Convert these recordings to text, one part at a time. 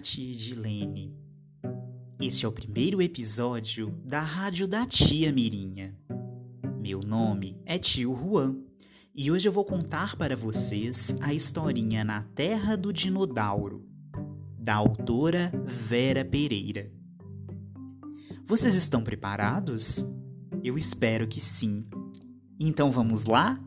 Da tia Edilene. Este é o primeiro episódio da Rádio da Tia Mirinha. Meu nome é Tio Juan e hoje eu vou contar para vocês a historinha Na Terra do Dinodauro, da autora Vera Pereira. Vocês estão preparados? Eu espero que sim. Então vamos lá?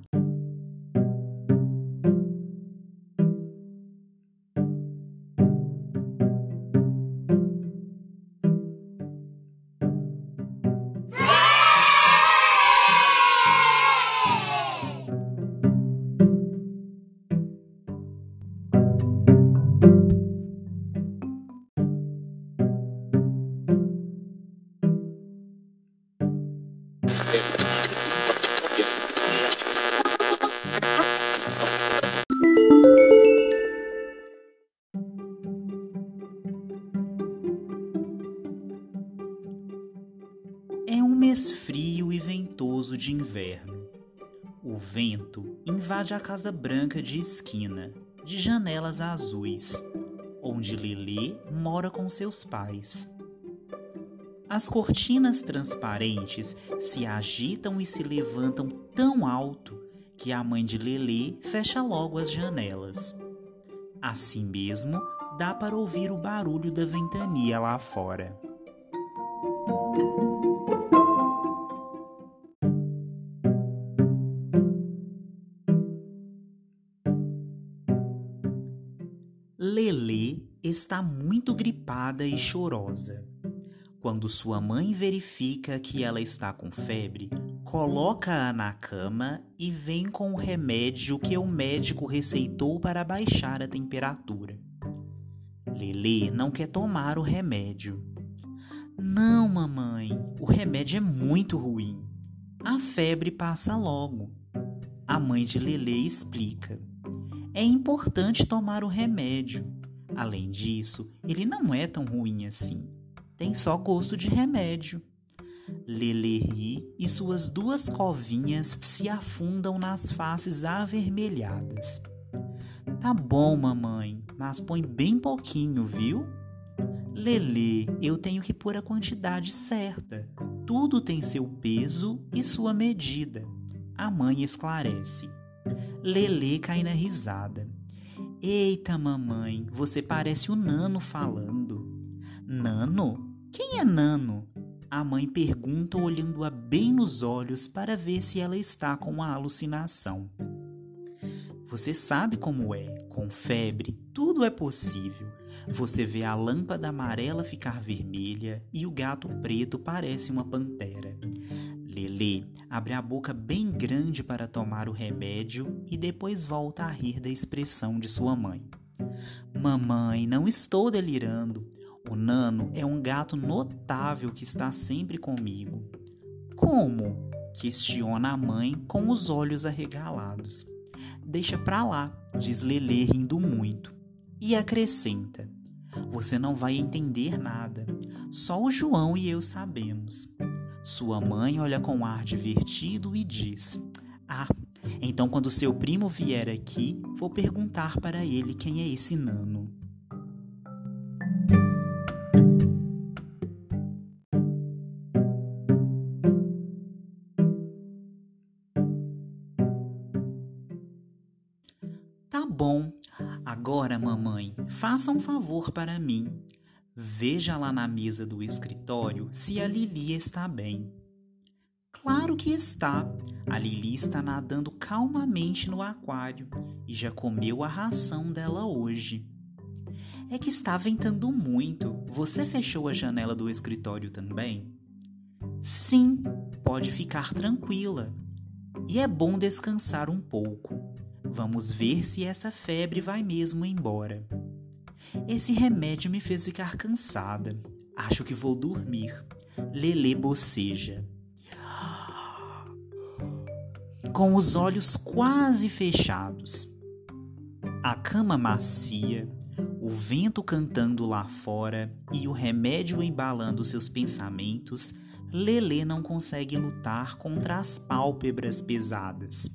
Invade a casa branca de esquina, de janelas azuis, onde Lelê mora com seus pais. As cortinas transparentes se agitam e se levantam tão alto que a mãe de Lelê fecha logo as janelas. Assim mesmo, dá para ouvir o barulho da ventania lá fora. Está muito gripada e chorosa. Quando sua mãe verifica que ela está com febre, coloca-a na cama e vem com o remédio que o médico receitou para baixar a temperatura. Lelê não quer tomar o remédio. Não, mamãe, o remédio é muito ruim. A febre passa logo. A mãe de Lelê explica. É importante tomar o remédio. Além disso, ele não é tão ruim assim tem só gosto de remédio. Lele ri e suas duas covinhas se afundam nas faces avermelhadas. Tá bom, mamãe, mas põe bem pouquinho, viu? Lele, eu tenho que pôr a quantidade certa. Tudo tem seu peso e sua medida. A mãe esclarece. Lele cai na risada. Eita, mamãe, você parece o Nano falando. Nano? Quem é Nano? A mãe pergunta olhando-a bem nos olhos para ver se ela está com uma alucinação. Você sabe como é, com febre, tudo é possível. Você vê a lâmpada amarela ficar vermelha e o gato preto parece uma pantera. Lelê abre a boca bem grande para tomar o remédio e depois volta a rir da expressão de sua mãe. Mamãe, não estou delirando. O Nano é um gato notável que está sempre comigo. Como? questiona a mãe com os olhos arregalados. Deixa pra lá, diz Lelê rindo muito. E acrescenta: Você não vai entender nada. Só o João e eu sabemos. Sua mãe olha com ar divertido e diz: Ah, então quando seu primo vier aqui, vou perguntar para ele quem é esse nano. Tá bom. Agora, mamãe, faça um favor para mim. Veja lá na mesa do escritório se a Lili está bem. Claro que está. A Lili está nadando calmamente no aquário e já comeu a ração dela hoje. É que está ventando muito. Você fechou a janela do escritório também? Sim, pode ficar tranquila. E é bom descansar um pouco. Vamos ver se essa febre vai mesmo embora. Esse remédio me fez ficar cansada. Acho que vou dormir. Lele boceja. Com os olhos quase fechados. A cama macia, o vento cantando lá fora e o remédio embalando seus pensamentos, Lele não consegue lutar contra as pálpebras pesadas.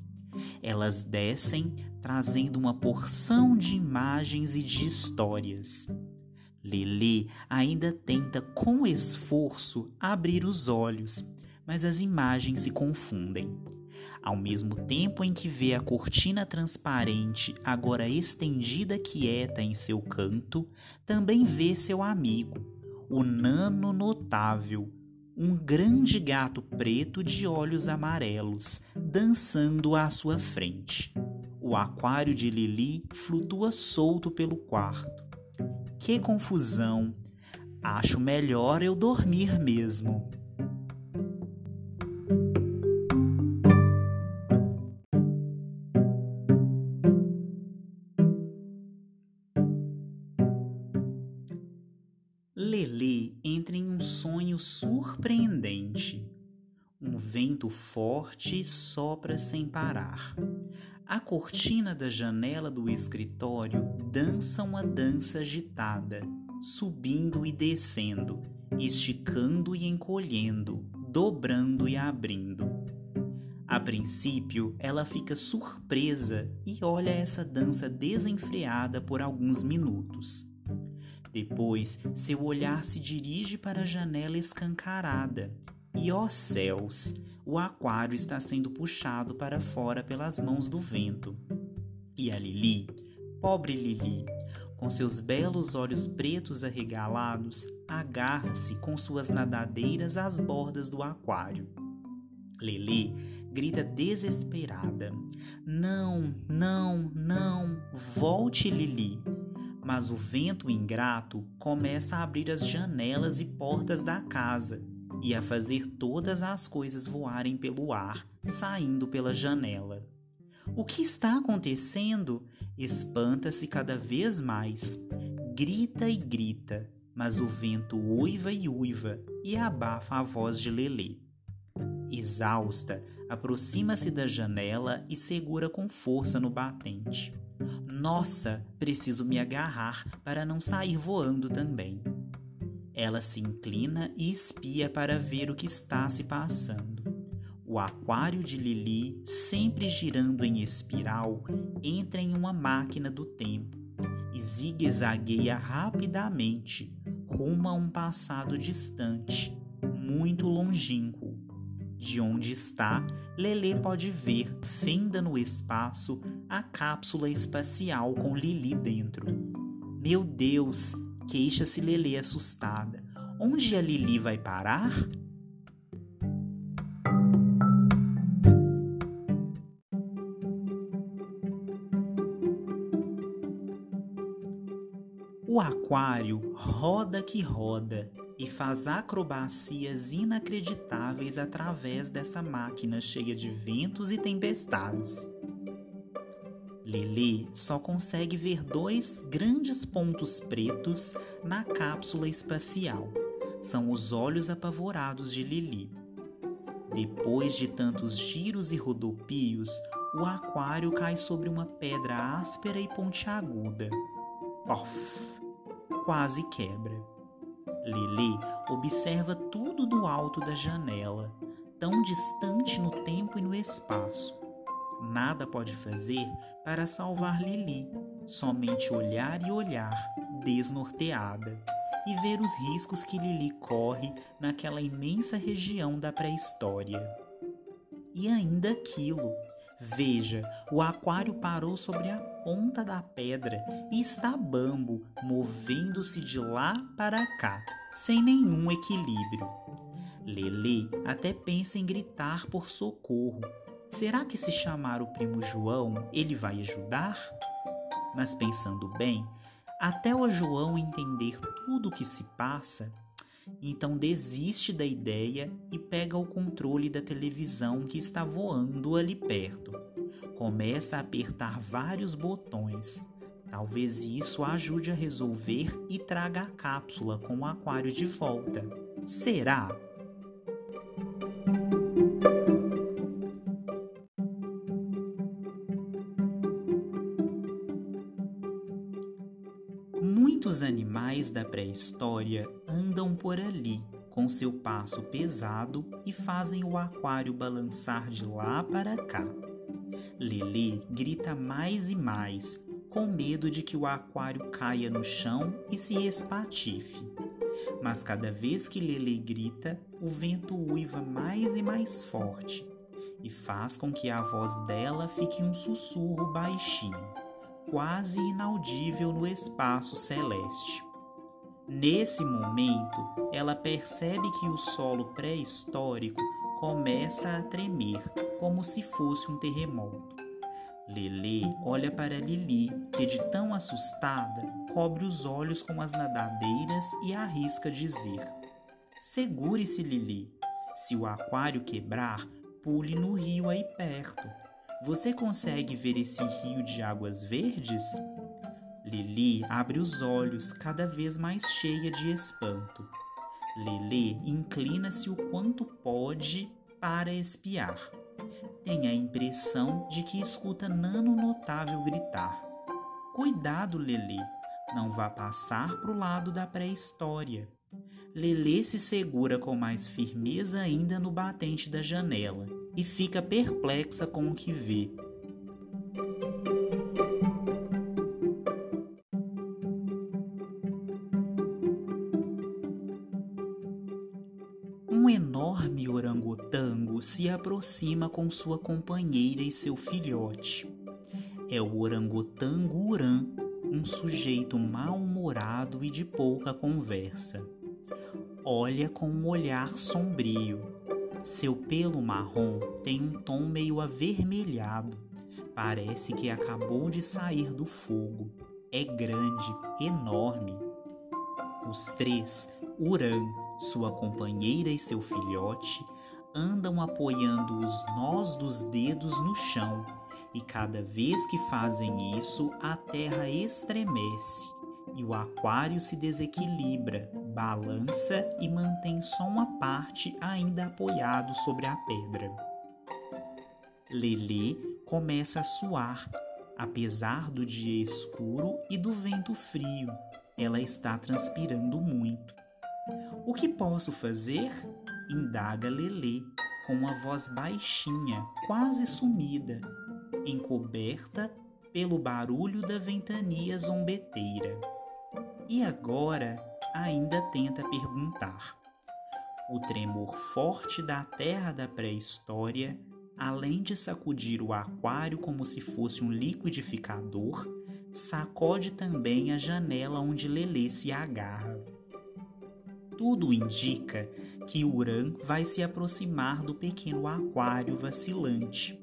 Elas descem, trazendo uma porção de imagens e de histórias. Lelê ainda tenta com esforço abrir os olhos, mas as imagens se confundem. Ao mesmo tempo em que vê a cortina transparente agora estendida quieta em seu canto, também vê seu amigo, o nano notável, um grande gato preto de olhos amarelos, dançando à sua frente. O aquário de Lili flutua solto pelo quarto. Que confusão! Acho melhor eu dormir mesmo. Surpreendente. Um vento forte sopra sem parar. A cortina da janela do escritório dança uma dança agitada, subindo e descendo, esticando e encolhendo, dobrando e abrindo. A princípio, ela fica surpresa e olha essa dança desenfreada por alguns minutos. Depois, seu olhar se dirige para a janela escancarada. E ó céus, o aquário está sendo puxado para fora pelas mãos do vento. E a Lili, pobre Lili, com seus belos olhos pretos arregalados, agarra-se com suas nadadeiras às bordas do aquário. Lili grita desesperada: Não, não, não, volte, Lili mas o vento ingrato começa a abrir as janelas e portas da casa e a fazer todas as coisas voarem pelo ar, saindo pela janela. O que está acontecendo? Espanta-se cada vez mais. Grita e grita, mas o vento uiva e uiva e abafa a voz de Lelê. Exausta, aproxima-se da janela e segura com força no batente. Nossa, preciso me agarrar para não sair voando também. Ela se inclina e espia para ver o que está se passando. O aquário de Lili, sempre girando em espiral, entra em uma máquina do tempo e zigue-zagueia rapidamente rumo a um passado distante, muito longínquo. De onde está, Lelê pode ver, fenda no espaço, a cápsula espacial com Lili dentro. Meu Deus! Queixa-se Lelê assustada. Onde a Lili vai parar? O aquário roda que roda e faz acrobacias inacreditáveis através dessa máquina cheia de ventos e tempestades. Lele só consegue ver dois grandes pontos pretos na cápsula espacial. São os olhos apavorados de Lili. Depois de tantos giros e rodopios, o aquário cai sobre uma pedra áspera e pontiaguda. Off! Quase quebra. Lili observa tudo do alto da janela, tão distante no tempo e no espaço. Nada pode fazer para salvar Lili, somente olhar e olhar, desnorteada, e ver os riscos que Lili corre naquela imensa região da pré-história. E ainda aquilo. Veja, o aquário parou sobre a ponta da pedra e está bambo, movendo-se de lá para cá, sem nenhum equilíbrio. Lele até pensa em gritar por socorro. Será que se chamar o primo João ele vai ajudar? Mas pensando bem, até o João entender tudo o que se passa, então desiste da ideia e pega o controle da televisão que está voando ali perto. Começa a apertar vários botões, Talvez isso ajude a resolver e traga a cápsula com o aquário de volta. Será? Muitos animais da pré-história andam por ali com seu passo pesado e fazem o aquário balançar de lá para cá. Lili grita mais e mais, com medo de que o aquário caia no chão e se espatife. Mas cada vez que Lele grita, o vento uiva mais e mais forte e faz com que a voz dela fique um sussurro baixinho, quase inaudível no espaço celeste. Nesse momento, ela percebe que o solo pré-histórico começa a tremer, como se fosse um terremoto. Lele olha para Lili, que de tão assustada cobre os olhos com as nadadeiras e arrisca dizer: Segure-se, Lili. Se o aquário quebrar, pule no rio aí perto. Você consegue ver esse rio de águas verdes? Lili abre os olhos, cada vez mais cheia de espanto. Lele inclina-se o quanto pode para espiar. Tem a impressão de que escuta Nano Notável gritar: Cuidado, Lele, não vá passar para o lado da pré-história. Lelê se segura com mais firmeza ainda no batente da janela e fica perplexa com o que vê. Um enorme orangotango se aproxima com sua companheira e seu filhote. É o orangotango Uran, um sujeito mal-humorado e de pouca conversa olha com um olhar sombrio. Seu pelo marrom tem um tom meio avermelhado. Parece que acabou de sair do fogo. É grande, enorme. Os três, Uran, sua companheira e seu filhote, andam apoiando os nós dos dedos no chão, e cada vez que fazem isso, a terra estremece e o aquário se desequilibra, balança e mantém só uma parte ainda apoiado sobre a pedra. Lelê começa a suar, apesar do dia escuro e do vento frio. Ela está transpirando muito. O que posso fazer? indaga Lelê, com uma voz baixinha, quase sumida, encoberta pelo barulho da ventania zombeteira. E agora ainda tenta perguntar. O tremor forte da terra da pré-história, além de sacudir o aquário como se fosse um liquidificador, sacode também a janela onde Lelê se agarra. Tudo indica que Uran vai se aproximar do pequeno aquário vacilante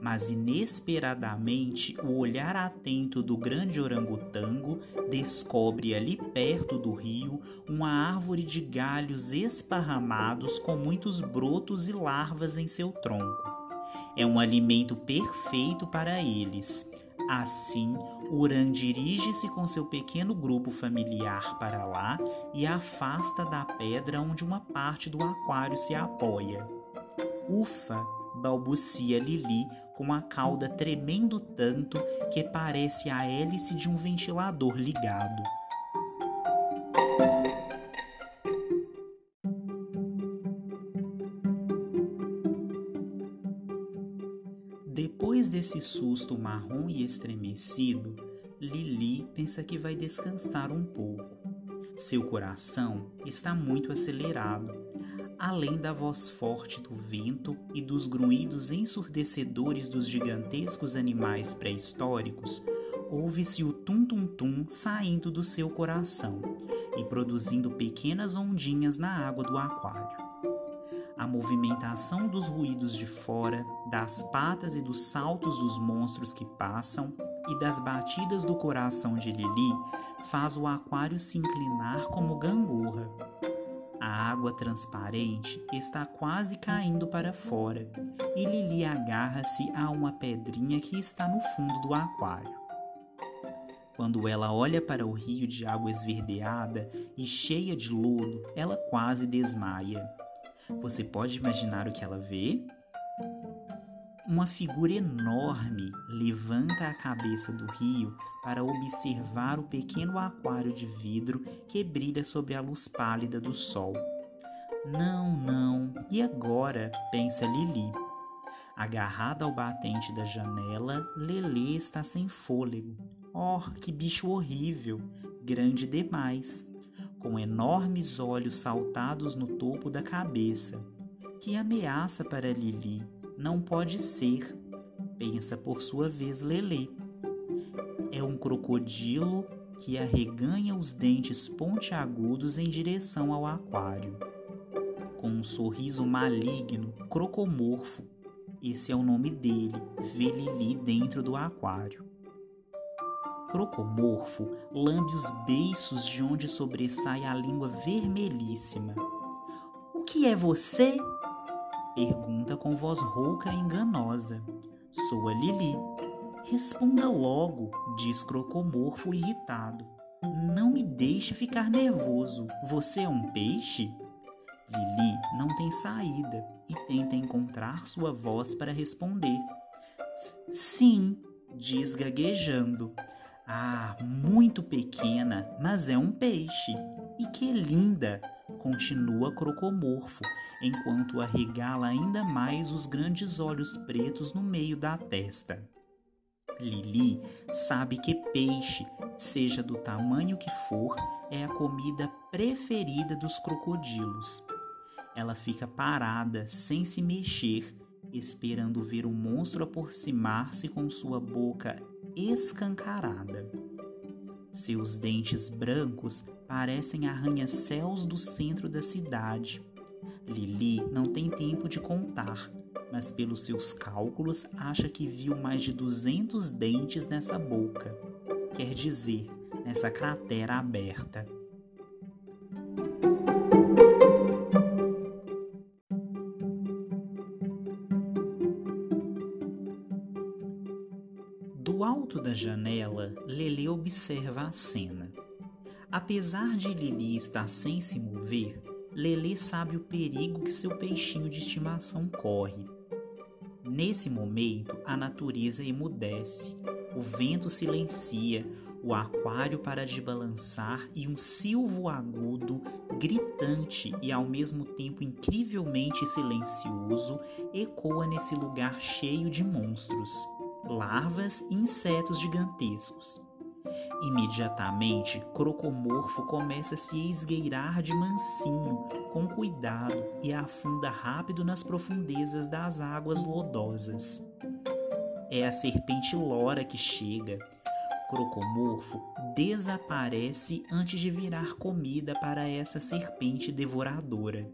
mas inesperadamente o olhar atento do grande orangotango descobre ali perto do rio uma árvore de galhos esparramados com muitos brotos e larvas em seu tronco. É um alimento perfeito para eles. Assim, Uran dirige-se com seu pequeno grupo familiar para lá e afasta da pedra onde uma parte do aquário se apoia. Ufa! balbucia Lili com a cauda tremendo tanto que parece a hélice de um ventilador ligado. Susto marrom e estremecido, Lili pensa que vai descansar um pouco. Seu coração está muito acelerado além da voz forte do vento e dos grunhidos ensurdecedores dos gigantescos animais pré-históricos, ouve-se o tum-tum-tum saindo do seu coração e produzindo pequenas ondinhas na água do aquário. A movimentação dos ruídos de fora, das patas e dos saltos dos monstros que passam e das batidas do coração de Lili faz o aquário se inclinar como gangorra a água transparente está quase caindo para fora e Lili agarra-se a uma pedrinha que está no fundo do aquário. Quando ela olha para o rio de água esverdeada e cheia de lodo, ela quase desmaia. Você pode imaginar o que ela vê? Uma figura enorme levanta a cabeça do rio para observar o pequeno aquário de vidro que brilha sobre a luz pálida do sol. Não, não, e agora? pensa Lili. Agarrada ao batente da janela, Lelê está sem fôlego. Oh, que bicho horrível! Grande demais, com enormes olhos saltados no topo da cabeça. Que ameaça para Lili! Não pode ser, pensa por sua vez Lelê. É um crocodilo que arreganha os dentes pontiagudos em direção ao aquário. Com um sorriso maligno, crocomorfo, esse é o nome dele, vê Lili dentro do aquário. Crocomorfo lambe os beiços de onde sobressai a língua vermelhíssima. O que é você? Pergunta com voz rouca e enganosa. Sou a Lili. Responda logo, diz Crocomorfo irritado. Não me deixe ficar nervoso. Você é um peixe? Lili não tem saída e tenta encontrar sua voz para responder. Sim, diz gaguejando. Ah, muito pequena, mas é um peixe. E que linda! Continua Crocomorfo, enquanto arregala ainda mais os grandes olhos pretos no meio da testa. Lili sabe que peixe, seja do tamanho que for, é a comida preferida dos crocodilos. Ela fica parada, sem se mexer, esperando ver o monstro aproximar-se com sua boca escancarada. Seus dentes brancos parecem arranha-céus do centro da cidade. Lili não tem tempo de contar, mas pelos seus cálculos acha que viu mais de 200 dentes nessa boca, quer dizer, nessa cratera aberta. Janela, Lele observa a cena. Apesar de Lili estar sem se mover, Lele sabe o perigo que seu peixinho de estimação corre. Nesse momento, a natureza emudece, o vento silencia, o aquário para de balançar e um silvo agudo, gritante e ao mesmo tempo incrivelmente silencioso ecoa nesse lugar cheio de monstros larvas e insetos gigantescos. Imediatamente, Crocomorfo começa a se esgueirar de mansinho, com cuidado, e afunda rápido nas profundezas das águas lodosas. É a serpente Lora que chega. Crocomorfo desaparece antes de virar comida para essa serpente devoradora.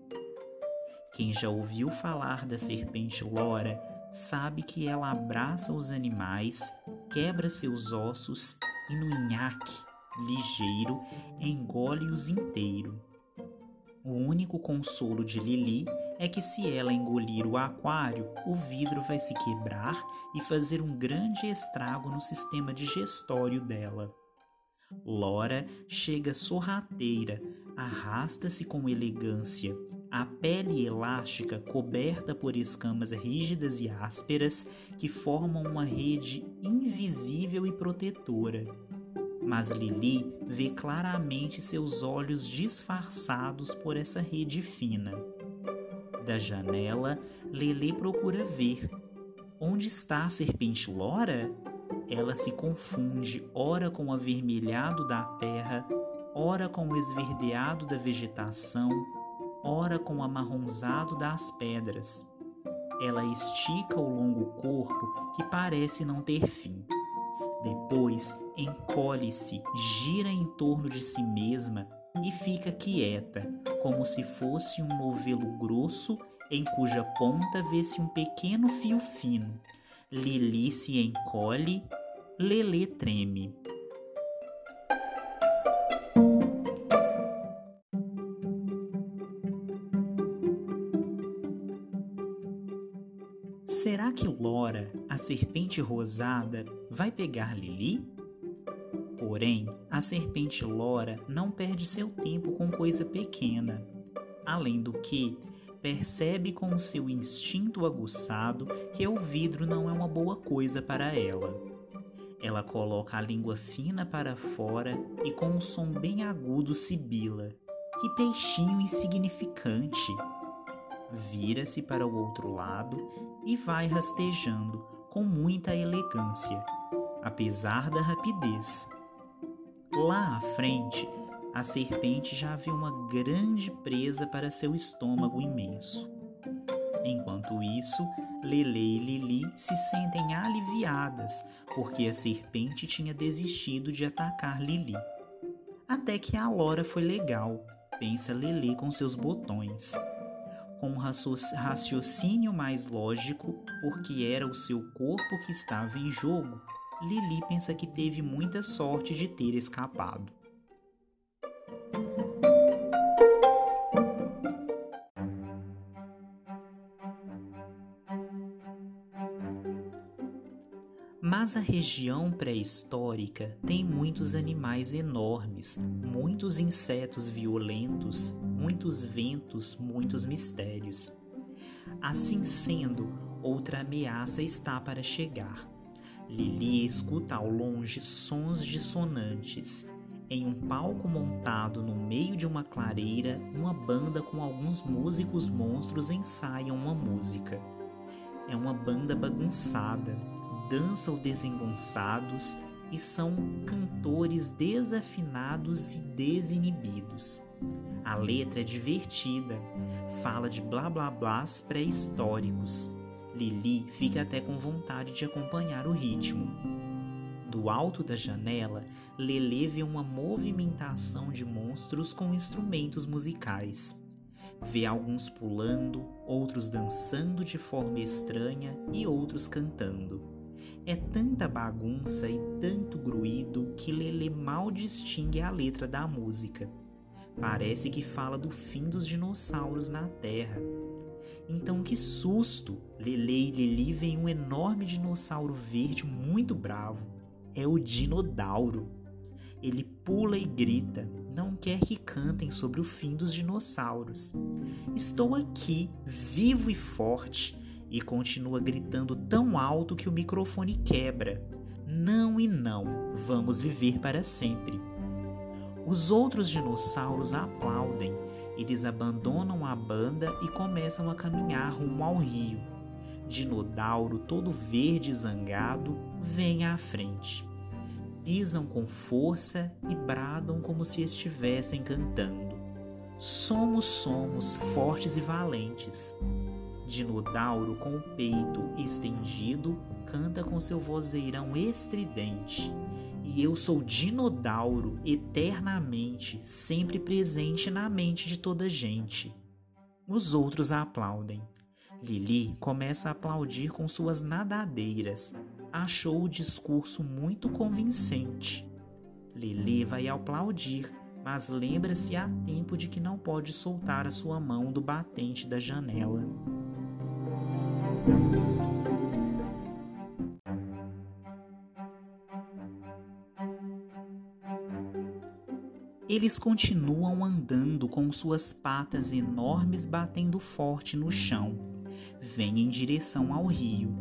Quem já ouviu falar da serpente Lora sabe que ela abraça os animais, quebra seus ossos e no nhaque ligeiro engole-os inteiro. O único consolo de Lili é que se ela engolir o aquário, o vidro vai se quebrar e fazer um grande estrago no sistema digestório dela. Lora chega sorrateira, arrasta-se com elegância, a pele elástica coberta por escamas rígidas e ásperas que formam uma rede invisível e protetora. Mas Lili vê claramente seus olhos disfarçados por essa rede fina. Da janela, Lele procura ver. Onde está a serpente Lora? Ela se confunde ora com o avermelhado da terra, ora com o esverdeado da vegetação, ora com o amarronzado das pedras. Ela estica o longo corpo que parece não ter fim. Depois encolhe-se, gira em torno de si mesma e fica quieta, como se fosse um novelo grosso em cuja ponta vê-se um pequeno fio fino. Lili se encolhe, Lelê treme. Serpente rosada, vai pegar Lili? Porém, a serpente Lora não perde seu tempo com coisa pequena. Além do que, percebe com seu instinto aguçado que o vidro não é uma boa coisa para ela. Ela coloca a língua fina para fora e com um som bem agudo sibila. Que peixinho insignificante! vira-se para o outro lado e vai rastejando com muita elegância, apesar da rapidez. Lá à frente, a serpente já vê uma grande presa para seu estômago imenso. Enquanto isso, Lele e Lili se sentem aliviadas porque a serpente tinha desistido de atacar Lili. Até que a Lora foi legal, pensa Lele com seus botões. Com um raciocínio mais lógico, porque era o seu corpo que estava em jogo, Lili pensa que teve muita sorte de ter escapado. Mas a região pré-histórica tem muitos animais enormes, muitos insetos violentos, muitos ventos, muitos mistérios. Assim sendo, outra ameaça está para chegar. Lili escuta ao longe sons dissonantes. Em um palco montado no meio de uma clareira, uma banda com alguns músicos monstros ensaiam uma música. É uma banda bagunçada, dançam desengonçados e são cantores desafinados e desinibidos. A letra é divertida, fala de blá blá blás pré-históricos. Lili fica até com vontade de acompanhar o ritmo. Do alto da janela, Lele vê uma movimentação de monstros com instrumentos musicais. Vê alguns pulando, outros dançando de forma estranha e outros cantando. É tanta bagunça e tanto gruído que Lele mal distingue a letra da música. Parece que fala do fim dos dinossauros na Terra. Então, que susto! Lele e Lili veem um enorme dinossauro verde muito bravo. É o Dinodauro. Ele pula e grita, não quer que cantem sobre o fim dos dinossauros. Estou aqui, vivo e forte, e continua gritando tão alto que o microfone quebra. Não e não, vamos viver para sempre. Os outros dinossauros aplaudem. Eles abandonam a banda e começam a caminhar rumo ao rio. Dinodauro, todo verde e zangado, vem à frente. Pisam com força e bradam como se estivessem cantando. Somos, somos fortes e valentes. Dinodauro, com o peito estendido, canta com seu vozeirão estridente. E eu sou Dinodauro eternamente, sempre presente na mente de toda gente. Os outros aplaudem. Lili começa a aplaudir com suas nadadeiras. Achou o discurso muito convincente. Lili vai aplaudir, mas lembra-se a tempo de que não pode soltar a sua mão do batente da janela. Eles continuam andando com suas patas enormes batendo forte no chão. Vêm em direção ao rio.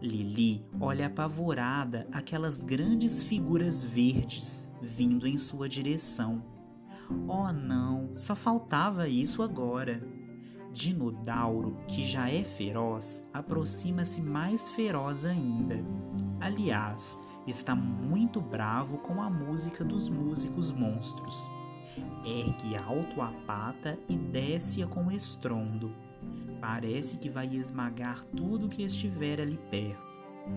Lili olha apavorada aquelas grandes figuras verdes vindo em sua direção. Oh não, só faltava isso agora. Dinodauro, que já é feroz, aproxima-se mais feroz ainda. Aliás, está muito bravo com a música dos músicos monstros. Ergue alto a pata e desce-a com estrondo. Parece que vai esmagar tudo que estiver ali perto.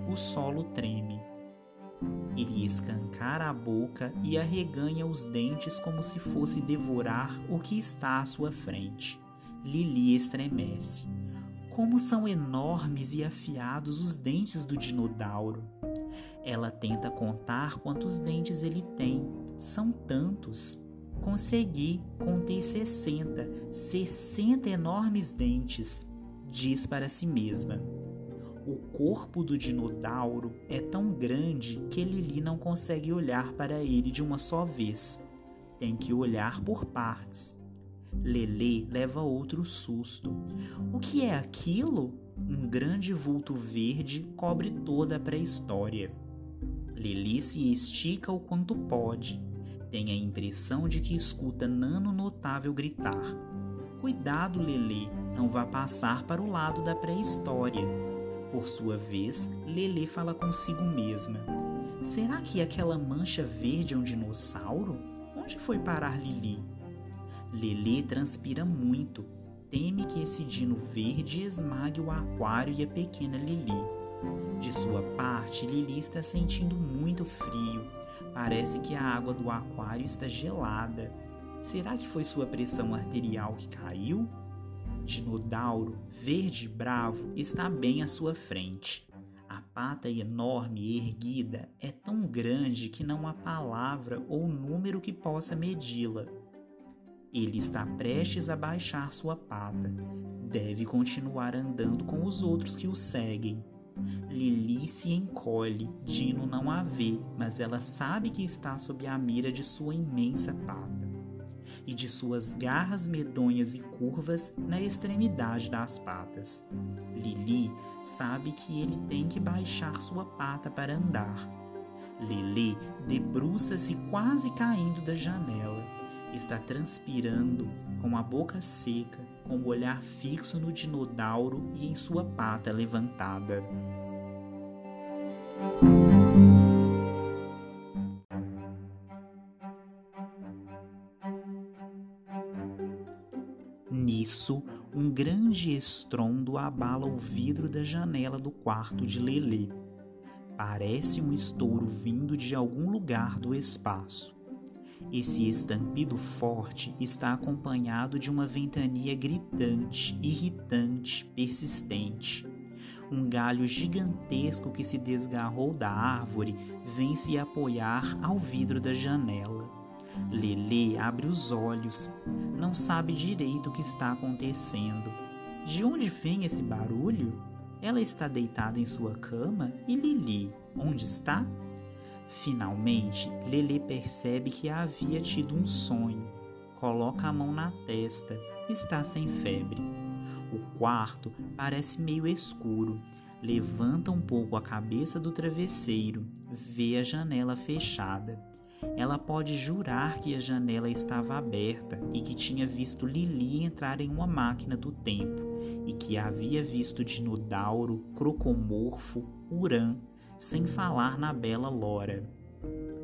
O solo treme. Ele escancara a boca e arreganha os dentes como se fosse devorar o que está à sua frente. Lili estremece. Como são enormes e afiados os dentes do dinodauro. Ela tenta contar quantos dentes ele tem. São tantos. Consegui, contei 60, 60 enormes dentes, diz para si mesma. O corpo do dinodauro é tão grande que Lili não consegue olhar para ele de uma só vez. Tem que olhar por partes. Lele leva outro susto. O que é aquilo? Um grande vulto verde cobre toda a pré-história. Lili se estica o quanto pode. Tem a impressão de que escuta Nano Notável gritar. Cuidado, Lelê, não vá passar para o lado da pré-história. Por sua vez, Lelê fala consigo mesma. Será que aquela mancha verde é um dinossauro? Onde foi parar Lili? Lelê transpira muito. Teme que esse dino verde esmague o aquário e a pequena Lili. De sua parte, Lili está sentindo muito frio. Parece que a água do aquário está gelada. Será que foi sua pressão arterial que caiu? Dinodauro, verde bravo, está bem à sua frente. A pata enorme e erguida é tão grande que não há palavra ou número que possa medi-la. Ele está prestes a baixar sua pata. Deve continuar andando com os outros que o seguem. Lili se encolhe, Dino não a vê, mas ela sabe que está sob a mira de sua imensa pata e de suas garras medonhas e curvas na extremidade das patas. Lili sabe que ele tem que baixar sua pata para andar. Lili debruça-se quase caindo da janela. Está transpirando, com a boca seca, com o olhar fixo no dinodauro e em sua pata levantada. Nisso, um grande estrondo abala o vidro da janela do quarto de Lelê. Parece um estouro vindo de algum lugar do espaço. Esse estampido forte está acompanhado de uma ventania gritante, irritante, persistente. Um galho gigantesco que se desgarrou da árvore vem se apoiar ao vidro da janela. Lelê abre os olhos, não sabe direito o que está acontecendo. De onde vem esse barulho? Ela está deitada em sua cama e Lili, onde está? Finalmente, Lelê percebe que havia tido um sonho. Coloca a mão na testa, está sem febre. O quarto parece meio escuro. Levanta um pouco a cabeça do travesseiro, vê a janela fechada. Ela pode jurar que a janela estava aberta e que tinha visto Lili entrar em uma máquina do tempo e que havia visto Dinodauro, Crocomorfo, Urã, sem falar na bela Lora.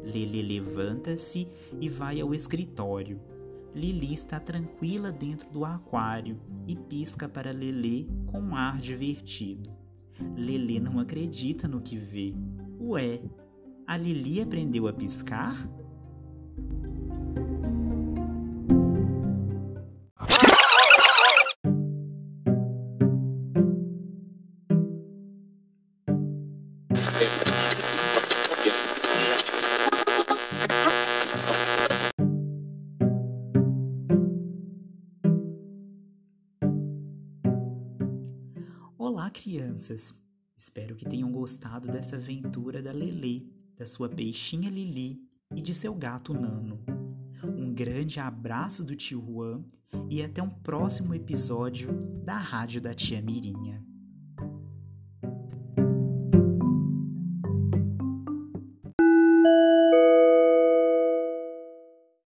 Lili levanta-se e vai ao escritório. Lili está tranquila dentro do aquário e pisca para Lelê com um ar divertido. Lelê não acredita no que vê. Ué, a Lili aprendeu a piscar? Crianças! Espero que tenham gostado dessa aventura da Lelê da sua peixinha Lili e de seu gato Nano. Um grande abraço do tio Juan e até um próximo episódio da Rádio da Tia Mirinha.